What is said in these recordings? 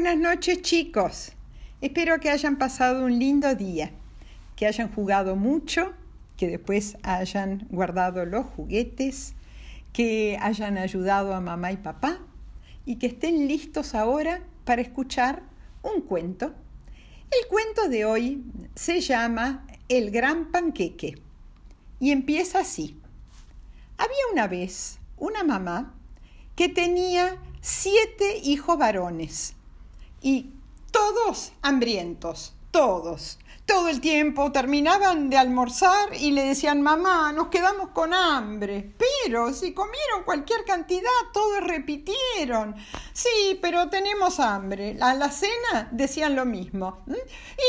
Buenas noches chicos. Espero que hayan pasado un lindo día, que hayan jugado mucho, que después hayan guardado los juguetes, que hayan ayudado a mamá y papá y que estén listos ahora para escuchar un cuento. El cuento de hoy se llama El gran panqueque y empieza así. Había una vez una mamá que tenía siete hijos varones y todos hambrientos, todos. Todo el tiempo terminaban de almorzar y le decían, mamá, nos quedamos con hambre. Pero si comieron cualquier cantidad, todos repitieron. Sí, pero tenemos hambre. A la cena decían lo mismo.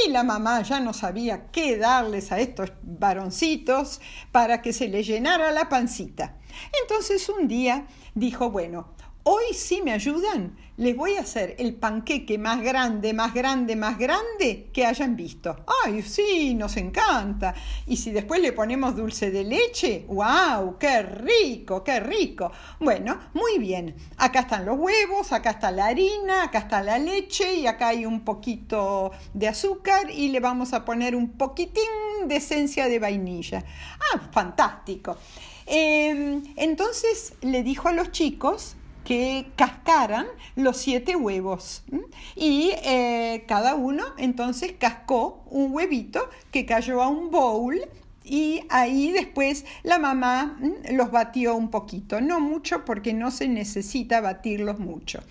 Y la mamá ya no sabía qué darles a estos varoncitos para que se les llenara la pancita. Entonces un día dijo, bueno, Hoy si me ayudan, les voy a hacer el panqueque más grande, más grande, más grande que hayan visto. ¡Ay, sí, nos encanta! Y si después le ponemos dulce de leche, ¡wow! ¡Qué rico, qué rico! Bueno, muy bien. Acá están los huevos, acá está la harina, acá está la leche y acá hay un poquito de azúcar y le vamos a poner un poquitín de esencia de vainilla. ¡Ah, fantástico! Em, entonces le dijo a los chicos que cascaran los siete huevos. Y eh, cada uno entonces cascó un huevito que cayó a un bowl y ahí después la mamá los batió un poquito, no mucho porque no se necesita batirlos mucho.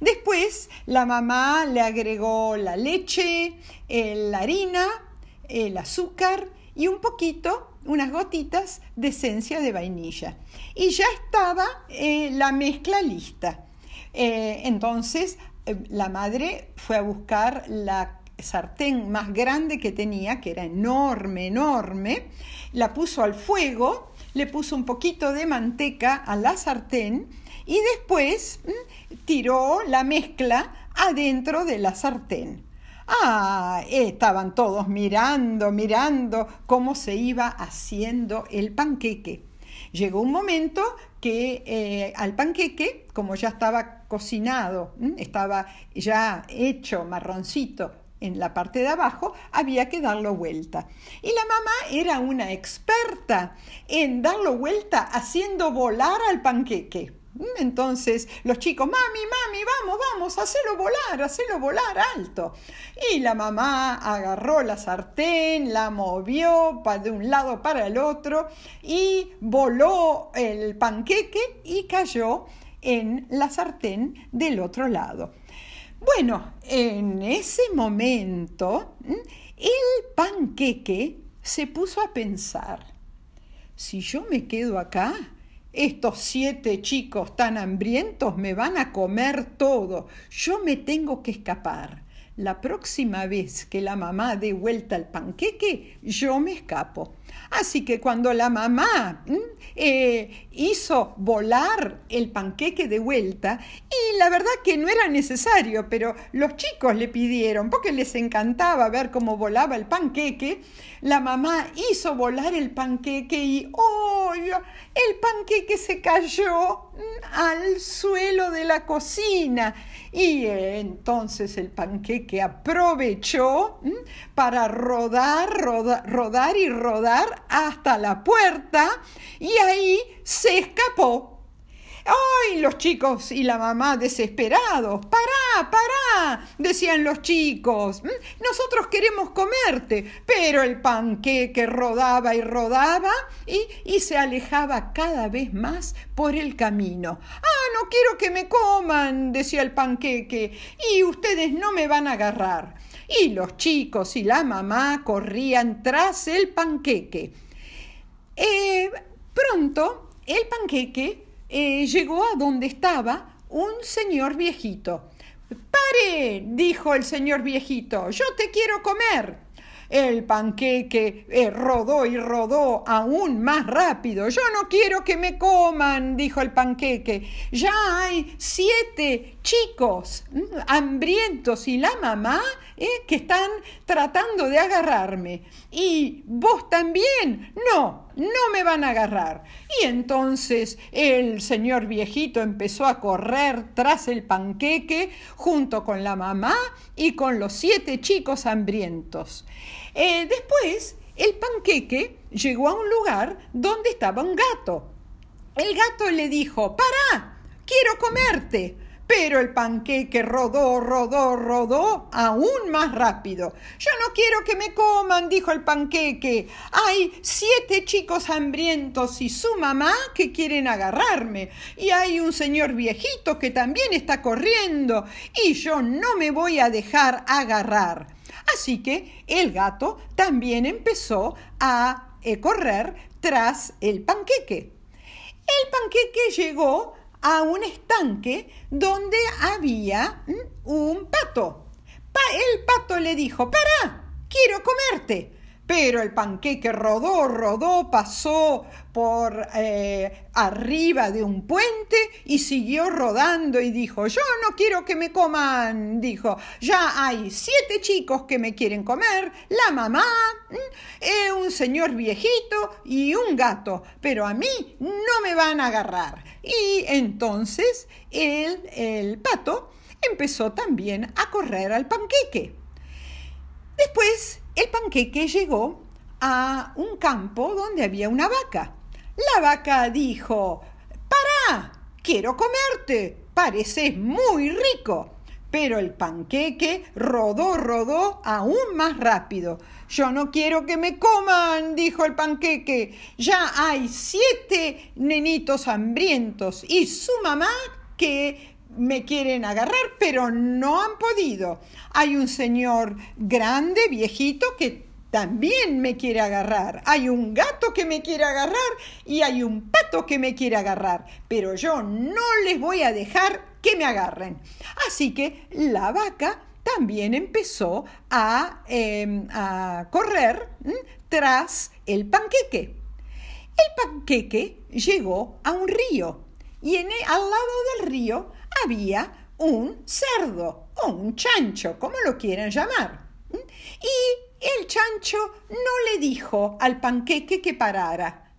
Después la mamá le agregó la leche, la harina, el azúcar y un poquito unas gotitas de esencia de vainilla. Y ya estaba eh, la mezcla lista. Eh, entonces eh, la madre fue a buscar la sartén más grande que tenía, que era enorme, enorme, la puso al fuego, le puso un poquito de manteca a la sartén y después mm, tiró la mezcla adentro de la sartén. Ah, estaban todos mirando, mirando cómo se iba haciendo el panqueque. Llegó un momento que eh, al panqueque, como ya estaba cocinado, estaba ya hecho marroncito en la parte de abajo, había que darlo vuelta. Y la mamá era una experta en darlo vuelta haciendo volar al panqueque. Entonces los chicos, mami, mami, vamos, vamos, hacelo volar, hacelo volar alto. Y la mamá agarró la sartén, la movió de un lado para el otro y voló el panqueque y cayó en la sartén del otro lado. Bueno, en ese momento el panqueque se puso a pensar, si yo me quedo acá, estos siete chicos tan hambrientos me van a comer todo. Yo me tengo que escapar. La próxima vez que la mamá dé vuelta el panqueque, yo me escapo. Así que cuando la mamá eh, hizo volar el panqueque de vuelta, y la verdad que no era necesario, pero los chicos le pidieron, porque les encantaba ver cómo volaba el panqueque, la mamá hizo volar el panqueque y ¡oh! El panqueque se cayó al suelo de la cocina. Y entonces el panqueque aprovechó para rodar, rodar, rodar y rodar hasta la puerta y ahí se escapó. ¡Ay! Los chicos y la mamá desesperados. ¡Pará, pará! decían los chicos. Nosotros queremos comerte. Pero el panqueque rodaba y rodaba y, y se alejaba cada vez más por el camino. ¡Ah, no quiero que me coman! decía el panqueque. Y ustedes no me van a agarrar. Y los chicos y la mamá corrían tras el panqueque. Eh, pronto el panqueque eh, llegó a donde estaba un señor viejito. ¡Pare! dijo el señor viejito, yo te quiero comer. El panqueque eh, rodó y rodó aún más rápido. Yo no quiero que me coman, dijo el panqueque. Ya hay siete chicos mm, hambrientos y la mamá eh, que están tratando de agarrarme. ¿Y vos también? No, no me van a agarrar. Y entonces el señor viejito empezó a correr tras el panqueque junto con la mamá y con los siete chicos hambrientos. Eh, después el panqueque llegó a un lugar donde estaba un gato. El gato le dijo, ¡Para! quiero comerte. Pero el panqueque rodó, rodó, rodó aún más rápido. Yo no quiero que me coman, dijo el panqueque. Hay siete chicos hambrientos y su mamá que quieren agarrarme. Y hay un señor viejito que también está corriendo. Y yo no me voy a dejar agarrar. Así que el gato también empezó a eh, correr tras el panqueque. El panqueque llegó a un estanque donde había mm, un pato. el pato le dijo, para, quiero comerte. Pero el panqueque rodó, rodó, pasó por eh, arriba de un puente y siguió rodando y dijo, yo no quiero que me coman, dijo, ya hay siete chicos que me quieren comer, la mamá, eh, un señor viejito y un gato, pero a mí no me van a agarrar. Y entonces el, el pato empezó también a correr al panqueque. Después el panqueque llegó a un campo donde había una vaca. La vaca dijo, ¡Para! Quiero comerte. Pareces muy rico. Pero el panqueque rodó, rodó aún más rápido. Yo no quiero que me coman, dijo el panqueque. Ya hay siete nenitos hambrientos y su mamá que me quieren agarrar, pero no han podido. Hay un señor grande, viejito, que también me quiere agarrar. Hay un gato que me quiere agarrar y hay un pato que me quiere agarrar, pero yo no les voy a dejar que me agarren. Así que la vaca también empezó a, em, correr tras el panqueque. El panqueque llegó a un río y en al lado del río había un cerdo o un chancho, como lo quieran llamar. Y el chancho no le dijo al panqueque que parara.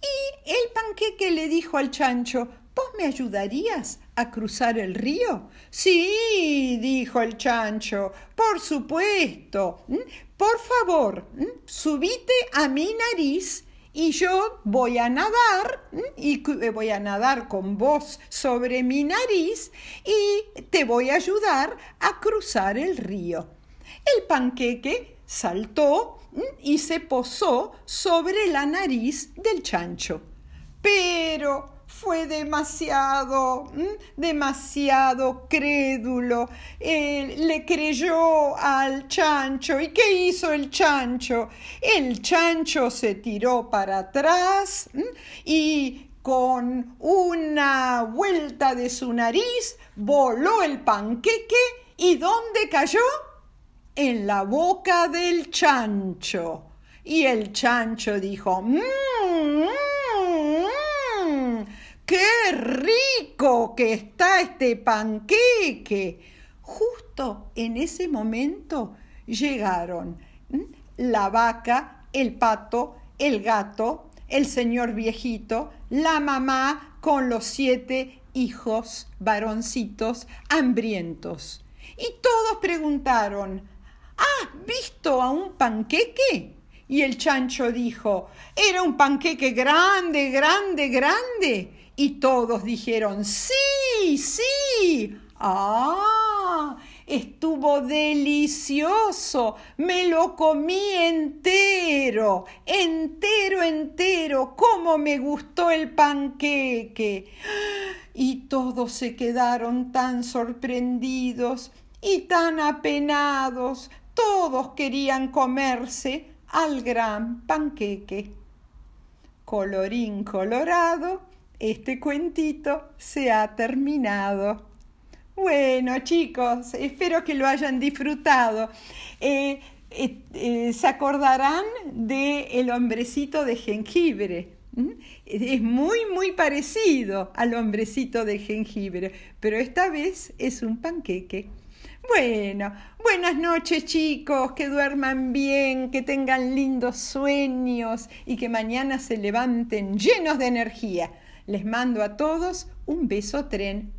Y el panqueque le dijo al chancho, ¿vos me ayudarías a cruzar el río? Sí, dijo el chancho, por supuesto. Por favor, subite a mi nariz y yo voy a nadar y eh, voy a nadar con vos sobre mi nariz y te voy a ayudar a cruzar el río. El panqueque saltó y se posó sobre la nariz del chancho. Pero fue demasiado, demasiado crédulo. le creyó al chancho. ¿Y qué hizo el chancho? El chancho se tiró para atrás y con una vuelta de su nariz voló el panqueque. ¿Y dónde cayó? En la boca del chancho. Y el chancho dijo, mmm, ¡Qué rico que está este panqueque! Justo en ese momento llegaron la vaca, el pato, el gato, el señor viejito, la mamá con los siete hijos varoncitos hambrientos. Y todos preguntaron, ¿has visto a un panqueque? Y el chancho dijo, era un panqueque grande, grande, grande y todos dijeron, sí, sí. Ah, estuvo delicioso. Me lo comí entero, entero, entero. ¿Cómo me gustó el panqueque? Y todos se quedaron tan sorprendidos y tan apenados. Todos querían comerse al gran panqueque. Colorín colorado este cuentito se ha terminado. Bueno, chicos, espero que lo hayan disfrutado. Eh, eh, eh, se acordarán de el hombrecito de jengibre. Es muy, muy parecido al hombrecito de jengibre, pero esta vez es un panqueque. Bueno, buenas noches chicos, que duerman bien, que tengan lindos sueños y que mañana se levanten llenos de energía. Les mando a todos un beso tren